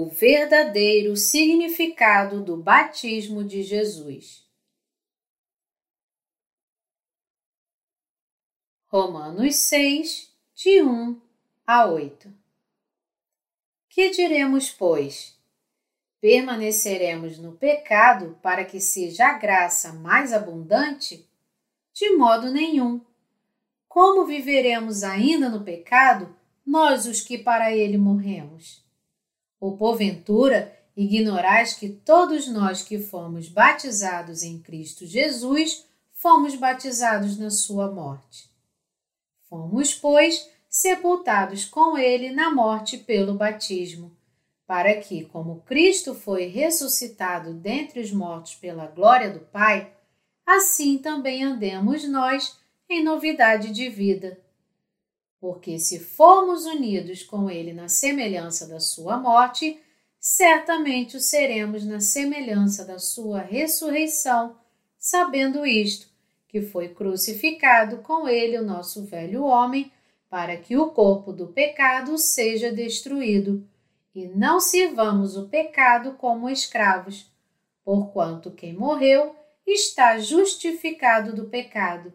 o verdadeiro significado do batismo de Jesus. Romanos 6, de 1 a 8. Que diremos, pois? Permaneceremos no pecado para que seja a graça mais abundante? De modo nenhum. Como viveremos ainda no pecado, nós os que para ele morremos? Ou porventura ignorais que todos nós que fomos batizados em Cristo Jesus fomos batizados na sua morte? Fomos, pois, sepultados com ele na morte pelo batismo, para que, como Cristo foi ressuscitado dentre os mortos pela glória do Pai, assim também andemos nós em novidade de vida porque se formos unidos com Ele na semelhança da Sua morte, certamente o seremos na semelhança da Sua ressurreição, sabendo isto, que foi crucificado com Ele o nosso velho homem, para que o corpo do pecado seja destruído, e não sirvamos o pecado como escravos, porquanto quem morreu está justificado do pecado.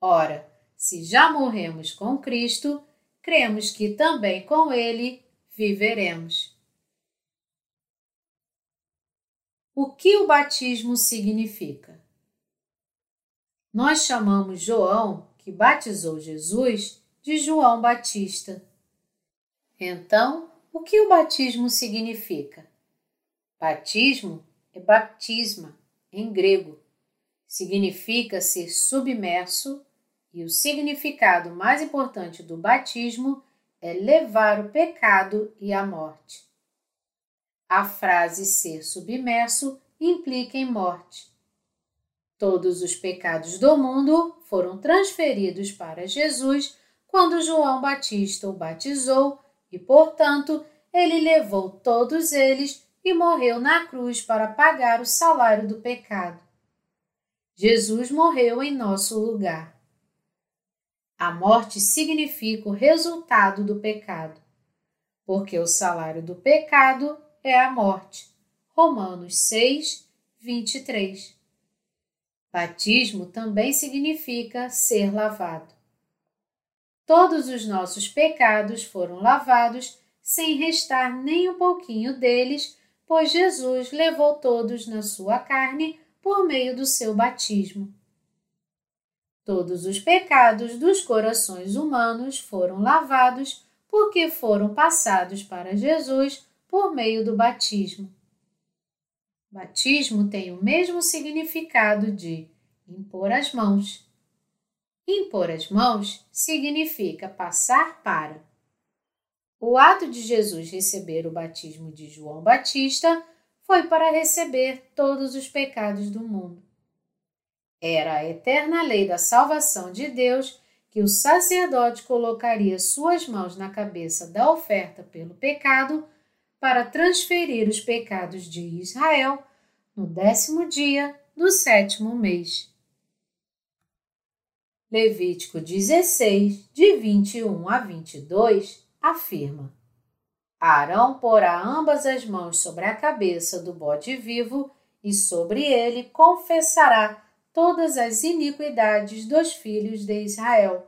Ora, se já morremos com Cristo, cremos que também com Ele viveremos. O que o batismo significa? Nós chamamos João, que batizou Jesus, de João Batista. Então, o que o batismo significa? Batismo é baptisma, em grego. Significa ser submerso e o significado mais importante do batismo é levar o pecado e a morte. A frase ser submerso implica em morte. Todos os pecados do mundo foram transferidos para Jesus quando João Batista o batizou e, portanto, ele levou todos eles e morreu na cruz para pagar o salário do pecado. Jesus morreu em nosso lugar. A morte significa o resultado do pecado, porque o salário do pecado é a morte. Romanos 6, 23. Batismo também significa ser lavado. Todos os nossos pecados foram lavados sem restar nem um pouquinho deles, pois Jesus levou todos na sua carne por meio do seu batismo. Todos os pecados dos corações humanos foram lavados porque foram passados para Jesus por meio do batismo. Batismo tem o mesmo significado de impor as mãos. Impor as mãos significa passar para. O ato de Jesus receber o batismo de João Batista foi para receber todos os pecados do mundo. Era a eterna lei da salvação de Deus que o sacerdote colocaria suas mãos na cabeça da oferta pelo pecado para transferir os pecados de Israel no décimo dia do sétimo mês. Levítico 16, de 21 a 22, afirma: Arão porá ambas as mãos sobre a cabeça do bode vivo e sobre ele confessará todas as iniquidades dos filhos de Israel,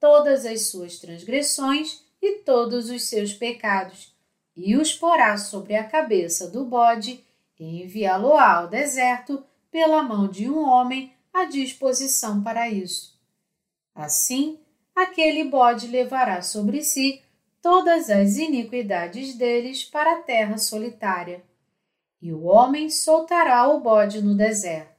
todas as suas transgressões e todos os seus pecados, e os porá sobre a cabeça do bode e enviá-lo-á ao deserto pela mão de um homem à disposição para isso. Assim, aquele bode levará sobre si todas as iniquidades deles para a terra solitária, e o homem soltará o bode no deserto.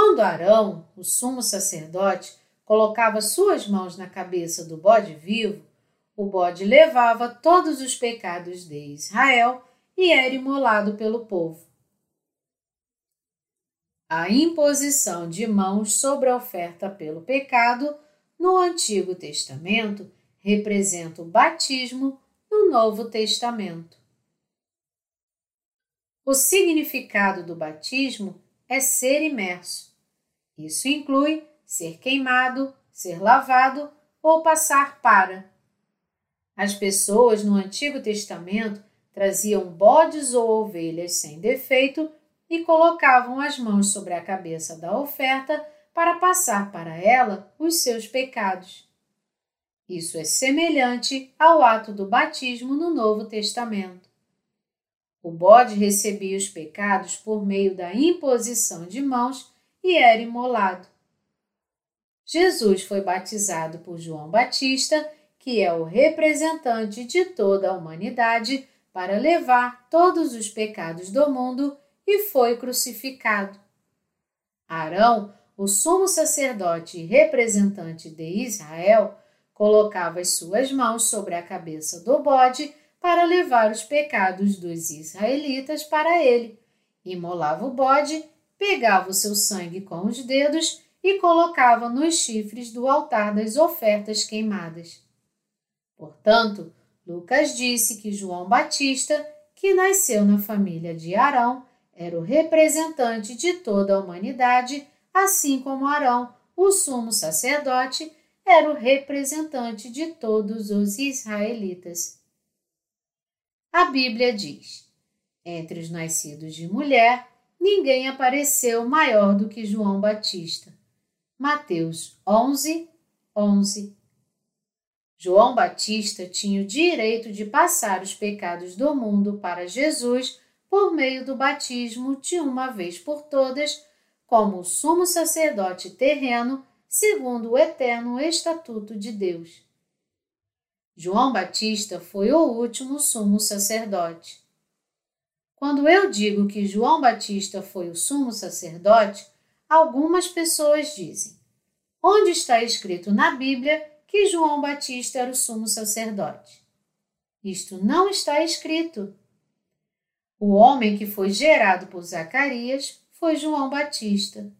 Quando Arão, o sumo sacerdote, colocava suas mãos na cabeça do bode vivo, o bode levava todos os pecados de Israel e era imolado pelo povo. A imposição de mãos sobre a oferta pelo pecado no Antigo Testamento representa o batismo no Novo Testamento. O significado do batismo é ser imerso. Isso inclui ser queimado, ser lavado ou passar para. As pessoas no Antigo Testamento traziam bodes ou ovelhas sem defeito e colocavam as mãos sobre a cabeça da oferta para passar para ela os seus pecados. Isso é semelhante ao ato do batismo no Novo Testamento. O bode recebia os pecados por meio da imposição de mãos e era imolado. Jesus foi batizado por João Batista, que é o representante de toda a humanidade, para levar todos os pecados do mundo e foi crucificado. Arão, o sumo sacerdote e representante de Israel, colocava as suas mãos sobre a cabeça do bode para levar os pecados dos israelitas para ele. Imolava o bode, pegava o seu sangue com os dedos e colocava nos chifres do altar das ofertas queimadas. Portanto, Lucas disse que João Batista, que nasceu na família de Arão, era o representante de toda a humanidade, assim como Arão, o sumo sacerdote, era o representante de todos os israelitas. A Bíblia diz: Entre os nascidos de mulher, ninguém apareceu maior do que João Batista. Mateus 11, 11. João Batista tinha o direito de passar os pecados do mundo para Jesus por meio do batismo de uma vez por todas, como sumo sacerdote terreno, segundo o eterno estatuto de Deus. João Batista foi o último sumo sacerdote. Quando eu digo que João Batista foi o sumo sacerdote, algumas pessoas dizem: onde está escrito na Bíblia que João Batista era o sumo sacerdote? Isto não está escrito. O homem que foi gerado por Zacarias foi João Batista.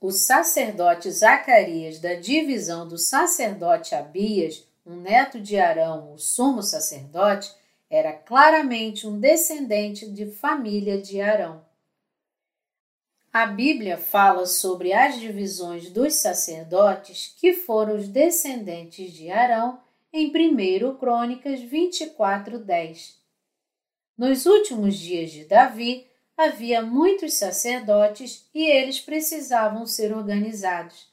O sacerdote Zacarias, da divisão do sacerdote Abias, um neto de Arão, o sumo sacerdote, era claramente um descendente de família de Arão. A Bíblia fala sobre as divisões dos sacerdotes que foram os descendentes de Arão em 1 Crônicas 24:10. Nos últimos dias de Davi, havia muitos sacerdotes e eles precisavam ser organizados.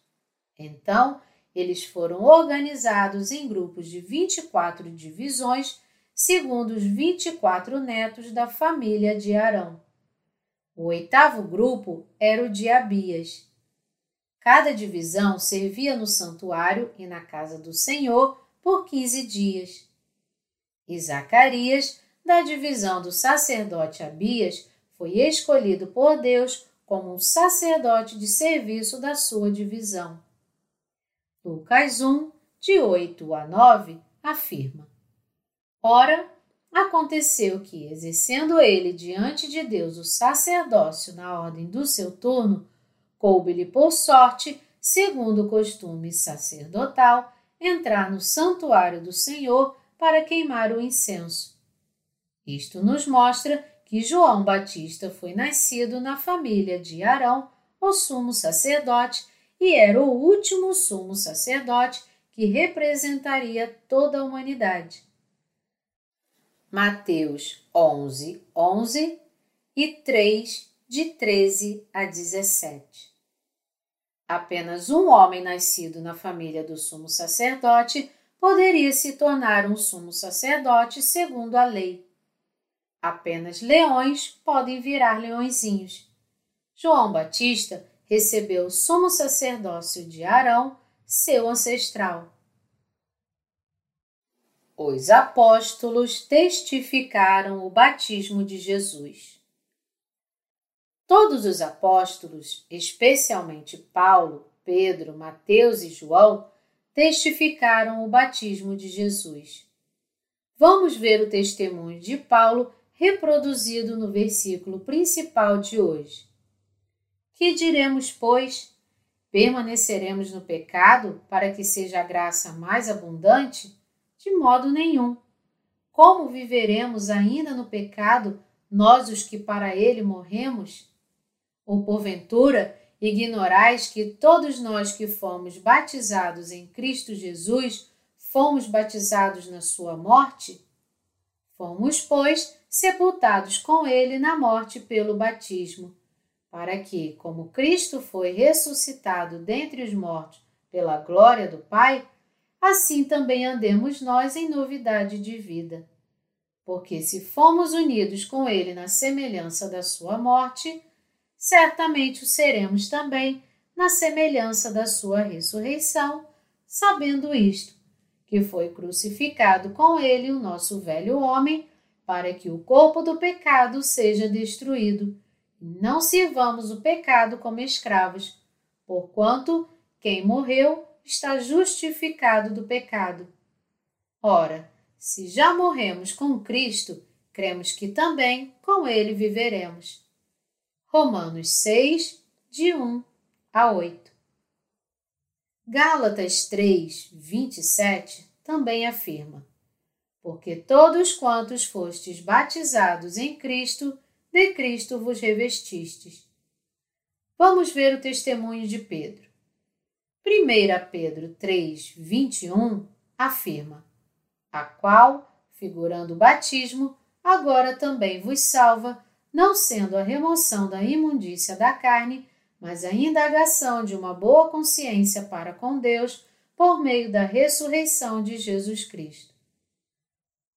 Então, eles foram organizados em grupos de 24 divisões, segundo os 24 netos da família de Arão. O oitavo grupo era o de Abias. Cada divisão servia no santuário e na casa do Senhor por quinze dias. E Zacarias, da divisão do sacerdote Abias, foi escolhido por Deus como um sacerdote de serviço da sua divisão. Lucas 1, de 8 a 9, afirma: Ora, aconteceu que, exercendo ele diante de Deus o sacerdócio na ordem do seu turno, coube-lhe por sorte, segundo o costume sacerdotal, entrar no santuário do Senhor para queimar o incenso. Isto nos mostra que João Batista foi nascido na família de Arão, o sumo sacerdote, e era o último sumo sacerdote que representaria toda a humanidade. Mateus 11, 11 e 3, de 13 a 17. Apenas um homem nascido na família do sumo sacerdote poderia se tornar um sumo sacerdote segundo a lei. Apenas leões podem virar leõezinhos. João Batista recebeu o sumo sacerdócio de Arão, seu ancestral. Os apóstolos testificaram o batismo de Jesus. Todos os apóstolos, especialmente Paulo, Pedro, Mateus e João, testificaram o batismo de Jesus. Vamos ver o testemunho de Paulo reproduzido no versículo principal de hoje. Que diremos, pois? Permaneceremos no pecado para que seja a graça mais abundante? De modo nenhum. Como viveremos ainda no pecado, nós os que para ele morremos? Ou porventura ignorais que todos nós que fomos batizados em Cristo Jesus fomos batizados na sua morte? Fomos, pois, sepultados com ele na morte pelo batismo, para que, como Cristo foi ressuscitado dentre os mortos pela glória do Pai, assim também andemos nós em novidade de vida. Porque se fomos unidos com ele na semelhança da sua morte, certamente o seremos também na semelhança da sua ressurreição, sabendo isto, que foi crucificado com ele o nosso velho homem, para que o corpo do pecado seja destruído, não sirvamos o pecado como escravos, porquanto quem morreu está justificado do pecado. Ora, se já morremos com Cristo, cremos que também com ele viveremos. Romanos 6, de 1 a 8. Gálatas 3, 27 também afirma: Porque todos quantos fostes batizados em Cristo, de Cristo vos revestistes. Vamos ver o testemunho de Pedro. 1 Pedro 3, 21 afirma: A qual, figurando o batismo, agora também vos salva, não sendo a remoção da imundícia da carne, mas a indagação de uma boa consciência para com Deus por meio da ressurreição de Jesus Cristo.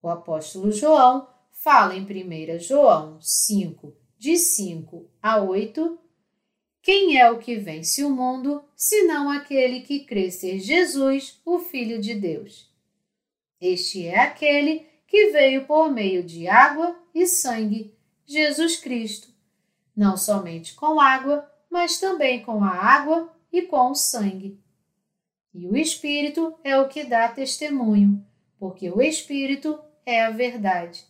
O apóstolo João fala em 1 João 5, de 5 a 8, quem é o que vence o mundo, senão aquele que crê ser Jesus, o Filho de Deus? Este é aquele que veio por meio de água e sangue, Jesus Cristo, não somente com água, mas também com a água e com o sangue. E o Espírito é o que dá testemunho, porque o Espírito é a verdade.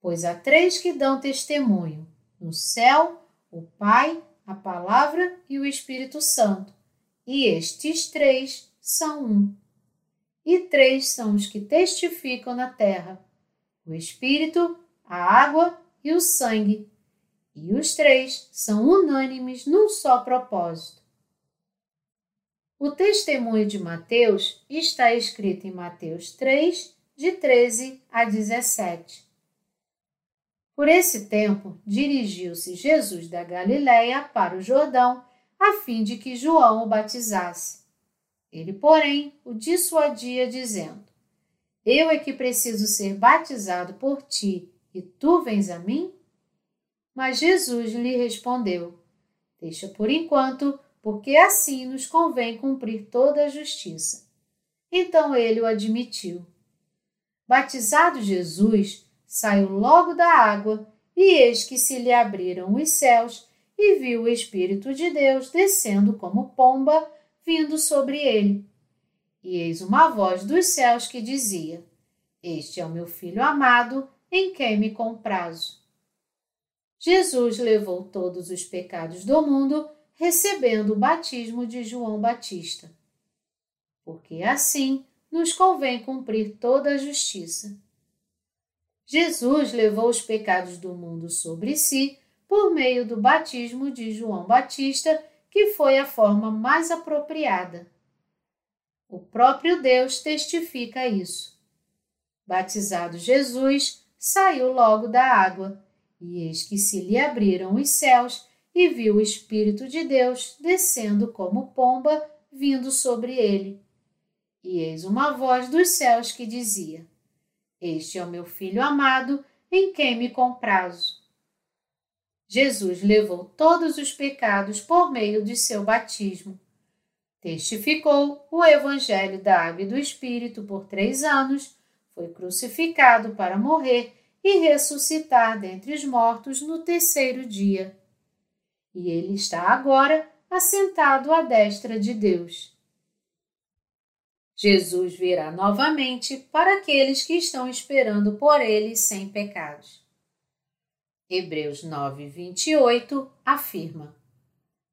Pois há três que dão testemunho: no céu, o Pai, a Palavra e o Espírito Santo. E estes três são um. E três são os que testificam na terra: o Espírito, a água e o sangue e os três são unânimes num só propósito. O testemunho de Mateus está escrito em Mateus 3, de 13 a 17. Por esse tempo, dirigiu-se Jesus da Galiléia para o Jordão, a fim de que João o batizasse. Ele, porém, o dissuadia, dizendo: Eu é que preciso ser batizado por ti, e tu vens a mim? Mas Jesus lhe respondeu: Deixa por enquanto, porque assim nos convém cumprir toda a justiça. Então ele o admitiu. Batizado Jesus, saiu logo da água, e eis que se lhe abriram os céus, e viu o Espírito de Deus descendo como pomba, vindo sobre ele. E eis uma voz dos céus que dizia: Este é o meu filho amado, em quem me comprazo. Jesus levou todos os pecados do mundo, recebendo o batismo de João Batista. Porque assim nos convém cumprir toda a justiça. Jesus levou os pecados do mundo sobre si por meio do batismo de João Batista, que foi a forma mais apropriada. O próprio Deus testifica isso. Batizado Jesus, saiu logo da água e eis que se lhe abriram os céus, e viu o Espírito de Deus descendo como pomba, vindo sobre ele. E eis uma voz dos céus que dizia: Este é o meu filho amado, em quem me comprazo. Jesus levou todos os pecados por meio de seu batismo. Testificou o Evangelho da Água e do Espírito por três anos, foi crucificado para morrer e ressuscitar dentre os mortos no terceiro dia. E ele está agora assentado à destra de Deus. Jesus virá novamente para aqueles que estão esperando por ele sem pecados. Hebreus 9, 28 afirma: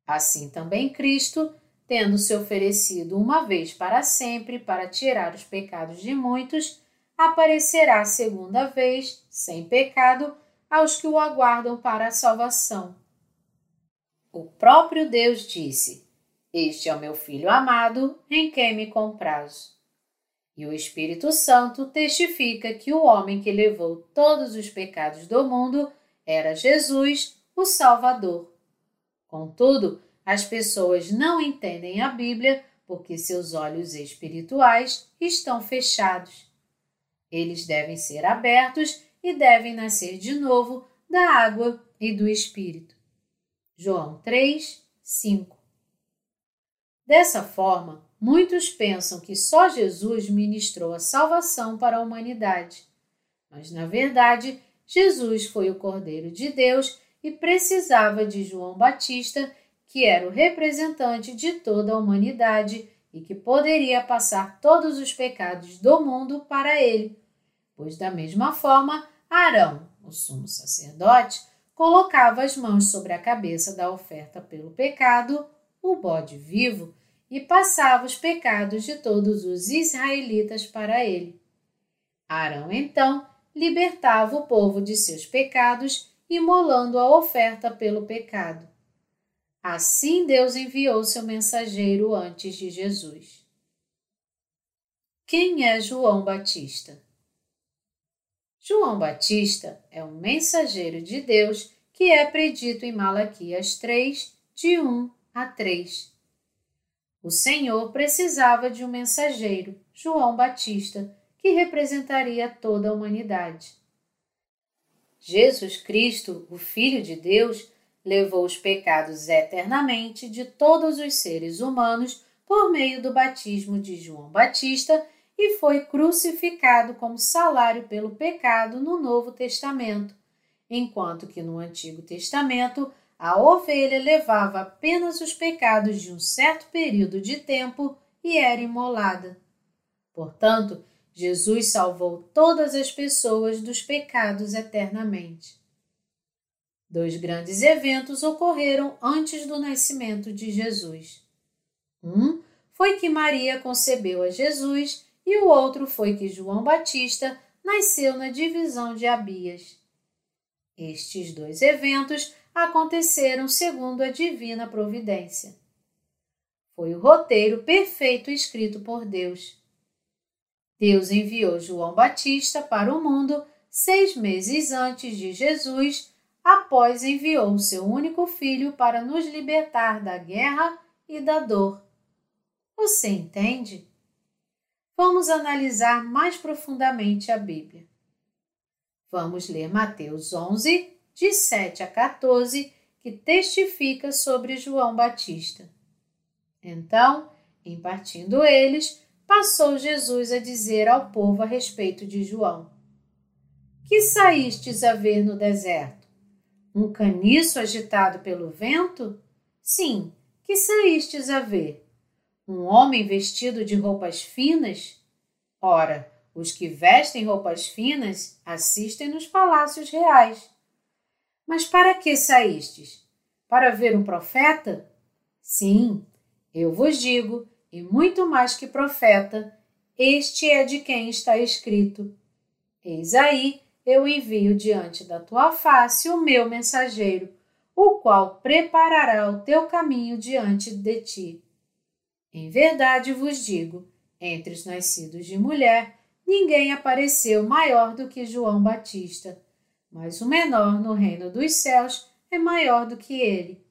Assim também Cristo, tendo se oferecido uma vez para sempre para tirar os pecados de muitos, aparecerá segunda vez, sem pecado, aos que o aguardam para a salvação. O próprio Deus disse: Este é o meu filho amado, em quem me comprazo. E o Espírito Santo testifica que o homem que levou todos os pecados do mundo era Jesus, o Salvador. Contudo, as pessoas não entendem a Bíblia porque seus olhos espirituais estão fechados. Eles devem ser abertos e devem nascer de novo da água e do Espírito. João 3, 5 Dessa forma, muitos pensam que só Jesus ministrou a salvação para a humanidade. Mas, na verdade, Jesus foi o Cordeiro de Deus e precisava de João Batista, que era o representante de toda a humanidade e que poderia passar todos os pecados do mundo para ele. Pois, da mesma forma, Arão, o sumo sacerdote, colocava as mãos sobre a cabeça da oferta pelo pecado o bode vivo e passava os pecados de todos os israelitas para ele. Arão então libertava o povo de seus pecados, imolando a oferta pelo pecado. Assim Deus enviou seu mensageiro antes de Jesus. Quem é João Batista? João Batista é um mensageiro de Deus que é predito em Malaquias 3, de 1 a 3. O Senhor precisava de um mensageiro, João Batista, que representaria toda a humanidade. Jesus Cristo, o Filho de Deus, levou os pecados eternamente de todos os seres humanos por meio do batismo de João Batista e foi crucificado como salário pelo pecado no Novo Testamento, enquanto que no Antigo Testamento a ovelha levava apenas os pecados de um certo período de tempo e era imolada. Portanto, Jesus salvou todas as pessoas dos pecados eternamente. Dois grandes eventos ocorreram antes do nascimento de Jesus. Um foi que Maria concebeu a Jesus e o outro foi que João Batista nasceu na divisão de Abias. Estes dois eventos aconteceram segundo a divina providência. Foi o roteiro perfeito escrito por Deus. Deus enviou João Batista para o mundo seis meses antes de Jesus, após enviou seu único filho para nos libertar da guerra e da dor. Você entende? Vamos analisar mais profundamente a Bíblia. Vamos ler Mateus 11, de 7 a 14, que testifica sobre João Batista. Então, em partindo eles, passou Jesus a dizer ao povo a respeito de João: Que saístes a ver no deserto? Um caniço agitado pelo vento? Sim, que saístes a ver? Um homem vestido de roupas finas? Ora, os que vestem roupas finas assistem nos palácios reais. Mas para que saístes? Para ver um profeta? Sim, eu vos digo, e muito mais que profeta, este é de quem está escrito: Eis aí, eu envio diante da tua face o meu mensageiro, o qual preparará o teu caminho diante de ti. Em verdade vos digo: entre os nascidos de mulher, ninguém apareceu maior do que João Batista mas o menor no reino dos céus é maior do que ele.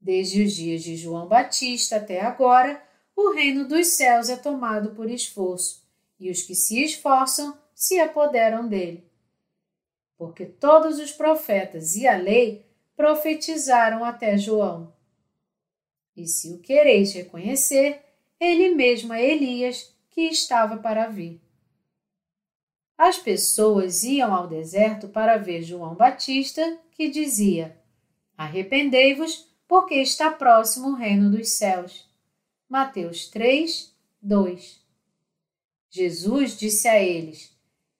Desde os dias de João Batista até agora, o reino dos céus é tomado por esforço, e os que se esforçam se apoderam dele. Porque todos os profetas e a lei profetizaram até João. E se o quereis reconhecer, ele mesmo é Elias que estava para vir. As pessoas iam ao deserto para ver João Batista, que dizia: Arrependei-vos, porque está próximo o reino dos céus. Mateus 3, 2. Jesus disse a eles: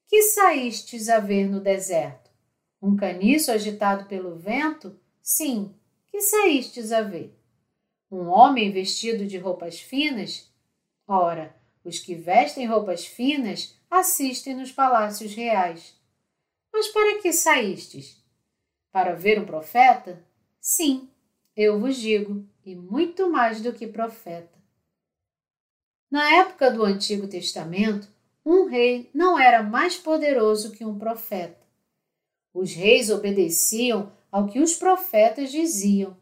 Que saístes a ver no deserto? Um caniço agitado pelo vento? Sim, que saístes a ver? Um homem vestido de roupas finas? Ora, os que vestem roupas finas assistem nos palácios reais. Mas para que saístes? Para ver um profeta? Sim, eu vos digo, e muito mais do que profeta. Na época do Antigo Testamento, um rei não era mais poderoso que um profeta. Os reis obedeciam ao que os profetas diziam.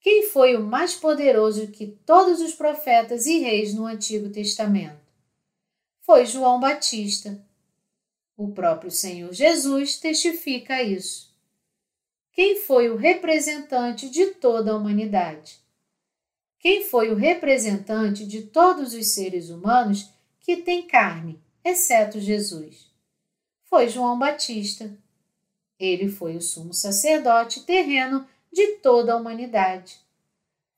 Quem foi o mais poderoso que todos os profetas e reis no Antigo Testamento? Foi João Batista. O próprio Senhor Jesus testifica isso. Quem foi o representante de toda a humanidade? Quem foi o representante de todos os seres humanos que têm carne, exceto Jesus? Foi João Batista. Ele foi o sumo sacerdote terreno de toda a humanidade.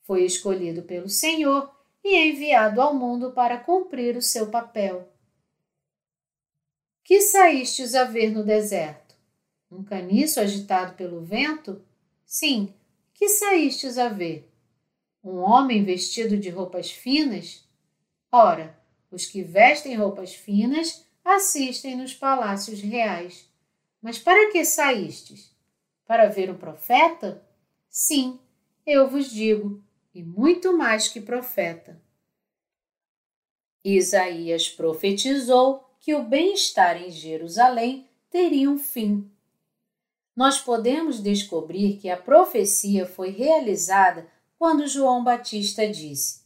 Foi escolhido pelo Senhor e enviado ao mundo para cumprir o seu papel. Que saístes a ver no deserto? Um caniço agitado pelo vento? Sim, que saístes a ver? Um homem vestido de roupas finas? Ora, os que vestem roupas finas assistem nos palácios reais. Mas para que saístes? Para ver um profeta? Sim, eu vos digo, e muito mais que profeta. Isaías profetizou que o bem-estar em Jerusalém teria um fim. Nós podemos descobrir que a profecia foi realizada quando João Batista disse: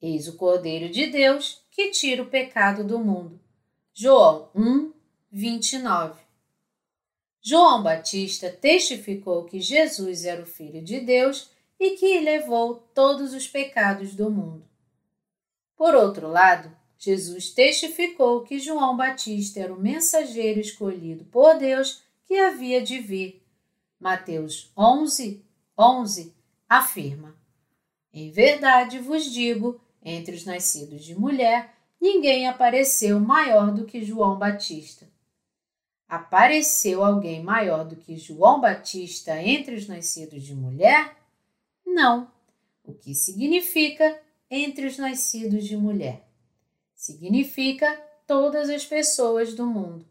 Eis o Cordeiro de Deus que tira o pecado do mundo. João 1, 29. João Batista testificou que Jesus era o Filho de Deus e que levou todos os pecados do mundo. Por outro lado, Jesus testificou que João Batista era o mensageiro escolhido por Deus que havia de vir. Mateus 11, 11 afirma: Em verdade vos digo, entre os nascidos de mulher, ninguém apareceu maior do que João Batista. Apareceu alguém maior do que João Batista entre os nascidos de mulher? Não. O que significa entre os nascidos de mulher? Significa todas as pessoas do mundo.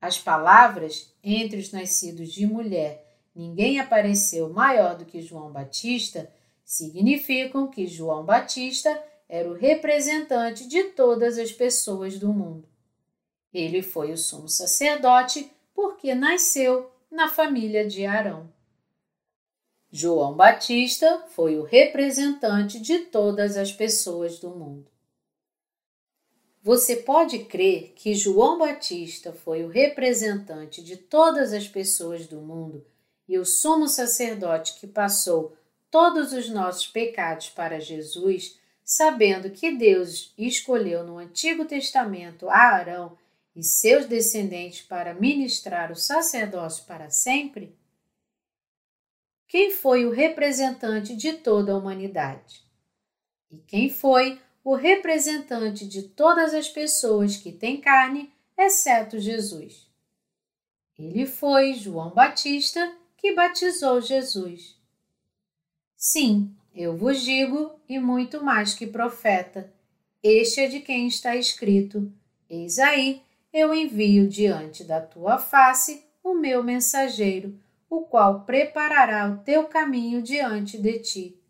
As palavras entre os nascidos de mulher, ninguém apareceu maior do que João Batista, significam que João Batista era o representante de todas as pessoas do mundo. Ele foi o sumo sacerdote porque nasceu na família de Arão. João Batista foi o representante de todas as pessoas do mundo. Você pode crer que João Batista foi o representante de todas as pessoas do mundo e o sumo sacerdote que passou todos os nossos pecados para Jesus, sabendo que Deus escolheu no Antigo Testamento a Arão e seus descendentes para ministrar o sacerdócio para sempre? Quem foi o representante de toda a humanidade? E quem foi o representante de todas as pessoas que têm carne, exceto Jesus? Ele foi João Batista que batizou Jesus. Sim, eu vos digo, e muito mais que profeta, este é de quem está escrito: Eis aí eu envio diante da tua face o meu mensageiro, o qual preparará o teu caminho diante de ti.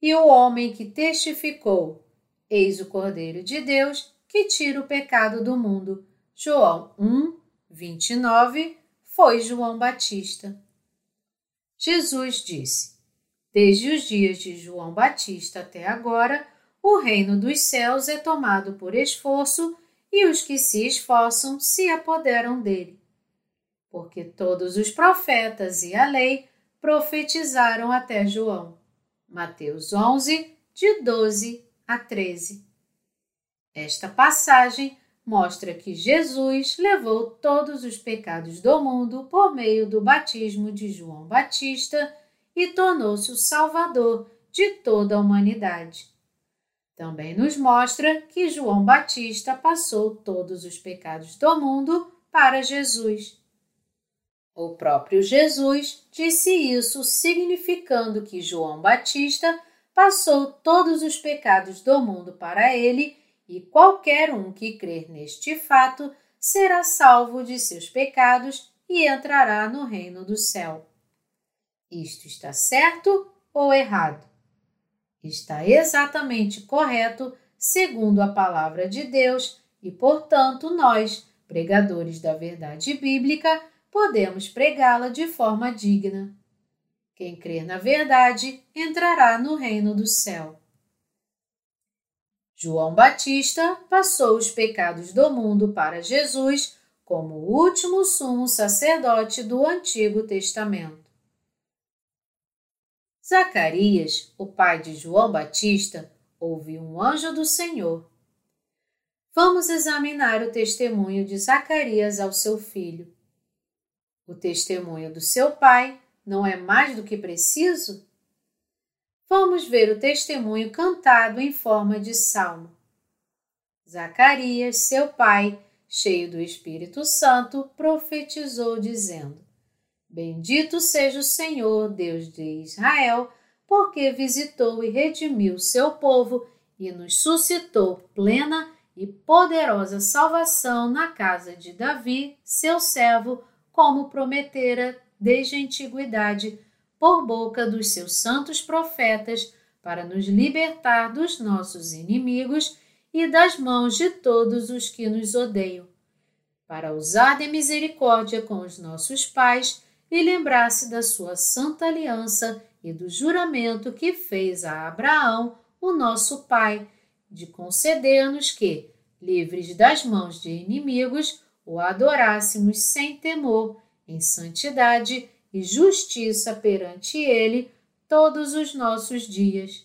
E o homem que testificou: Eis o Cordeiro de Deus que tira o pecado do mundo. João 1, 29, foi João Batista. Jesus disse: Desde os dias de João Batista até agora, o reino dos céus é tomado por esforço e os que se esforçam se apoderam dele. Porque todos os profetas e a lei profetizaram até João. Mateus 11, de 12 a 13. Esta passagem mostra que Jesus levou todos os pecados do mundo por meio do batismo de João Batista e tornou-se o Salvador de toda a humanidade. Também nos mostra que João Batista passou todos os pecados do mundo para Jesus. O próprio Jesus disse isso, significando que João Batista passou todos os pecados do mundo para ele e qualquer um que crer neste fato será salvo de seus pecados e entrará no reino do céu. Isto está certo ou errado? Está exatamente correto segundo a palavra de Deus e, portanto, nós, pregadores da verdade bíblica, podemos pregá-la de forma digna. Quem crer na verdade entrará no reino do céu. João Batista passou os pecados do mundo para Jesus como o último sumo sacerdote do Antigo Testamento. Zacarias, o pai de João Batista, ouviu um anjo do Senhor. Vamos examinar o testemunho de Zacarias ao seu filho. O testemunho do seu pai não é mais do que preciso? Vamos ver o testemunho cantado em forma de salmo. Zacarias, seu pai, cheio do Espírito Santo, profetizou, dizendo: Bendito seja o Senhor, Deus de Israel, porque visitou e redimiu seu povo e nos suscitou plena e poderosa salvação na casa de Davi, seu servo, como prometera desde a antiguidade, por boca dos seus santos profetas, para nos libertar dos nossos inimigos e das mãos de todos os que nos odeiam, para usar de misericórdia com os nossos pais e lembrar-se da sua santa aliança e do juramento que fez a Abraão, o nosso pai, de conceder-nos que, livres das mãos de inimigos, o adorássemos sem temor em santidade e justiça perante Ele todos os nossos dias.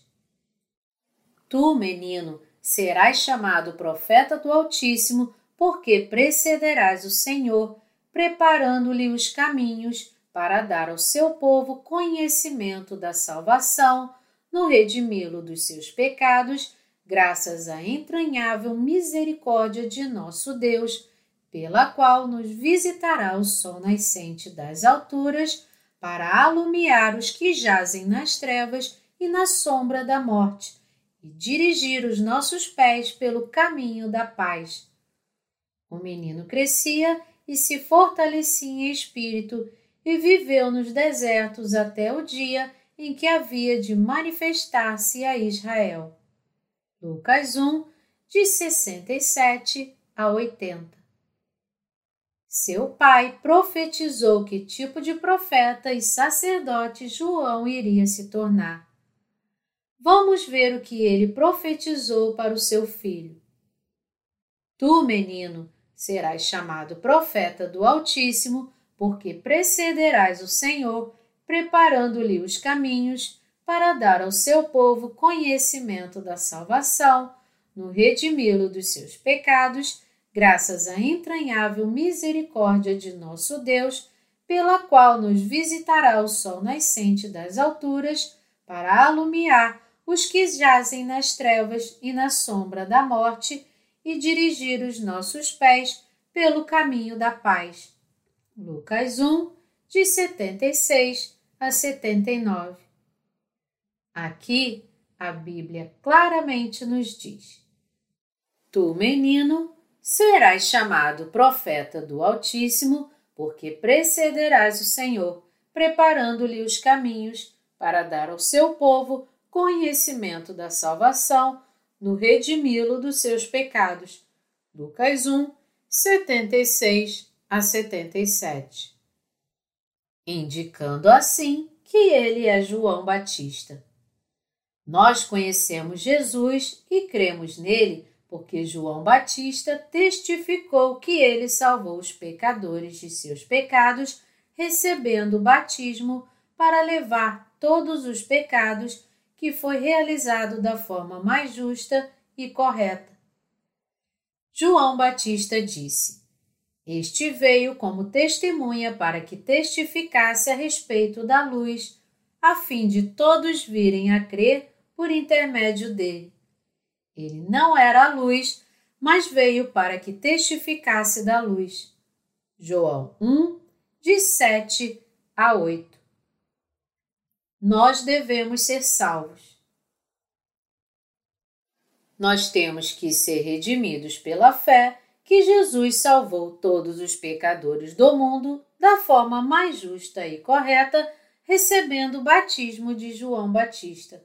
Tu, menino, serás chamado profeta do Altíssimo, porque precederás o Senhor, preparando-lhe os caminhos para dar ao seu povo conhecimento da salvação, no redimi-lo dos seus pecados, graças à entranhável misericórdia de nosso Deus pela qual nos visitará o sol nascente das alturas, para alumiar os que jazem nas trevas e na sombra da morte, e dirigir os nossos pés pelo caminho da paz. O menino crescia e se fortalecia em espírito e viveu nos desertos até o dia em que havia de manifestar-se a Israel. Lucas 1, de 67 a 80. Seu pai profetizou que tipo de profeta e sacerdote João iria se tornar. Vamos ver o que ele profetizou para o seu filho. Tu, menino, serás chamado profeta do Altíssimo, porque precederás o Senhor, preparando-lhe os caminhos para dar ao seu povo conhecimento da salvação, no redimi-lo dos seus pecados graças à entranhável misericórdia de nosso Deus, pela qual nos visitará o sol nascente das alturas, para alumiar os que jazem nas trevas e na sombra da morte e dirigir os nossos pés pelo caminho da paz. Lucas 1, de 76 a 79. Aqui a Bíblia claramente nos diz: Tu, menino, serás chamado profeta do Altíssimo, porque precederás o Senhor, preparando-lhe os caminhos para dar ao seu povo conhecimento da salvação, no redimi-lo dos seus pecados. Lucas 1, 76 a 77. Indicando assim que ele é João Batista. Nós conhecemos Jesus e cremos nele porque João Batista testificou que ele salvou os pecadores de seus pecados, recebendo o batismo para levar todos os pecados, que foi realizado da forma mais justa e correta. João Batista disse: Este veio como testemunha para que testificasse a respeito da luz, a fim de todos virem a crer por intermédio dele. Ele não era a luz, mas veio para que testificasse da luz. João 1, de 7 a 8. Nós devemos ser salvos. Nós temos que ser redimidos pela fé que Jesus salvou todos os pecadores do mundo da forma mais justa e correta, recebendo o batismo de João Batista.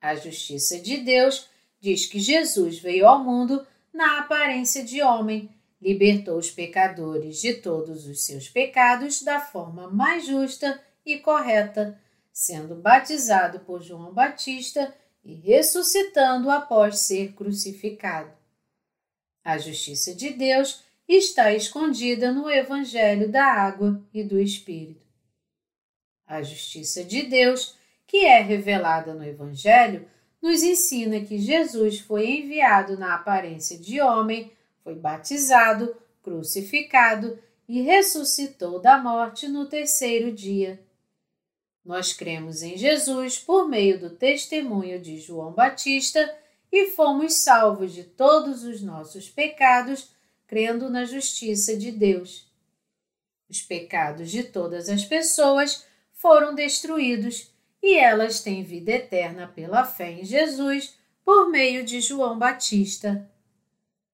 A justiça de Deus diz que Jesus veio ao mundo na aparência de homem, libertou os pecadores de todos os seus pecados da forma mais justa e correta, sendo batizado por João Batista e ressuscitando após ser crucificado. A justiça de Deus está escondida no Evangelho da Água e do Espírito. A justiça de Deus, que é revelada no Evangelho, nos ensina que Jesus foi enviado na aparência de homem, foi batizado, crucificado e ressuscitou da morte no terceiro dia. Nós cremos em Jesus por meio do testemunho de João Batista e fomos salvos de todos os nossos pecados, crendo na justiça de Deus. Os pecados de todas as pessoas foram destruídos e elas têm vida eterna pela fé em Jesus por meio de João Batista.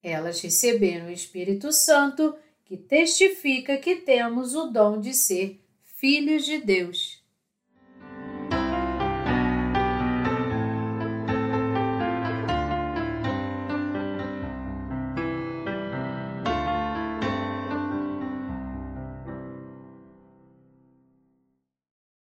Elas receberam o Espírito Santo, que testifica que temos o dom de ser filhos de Deus.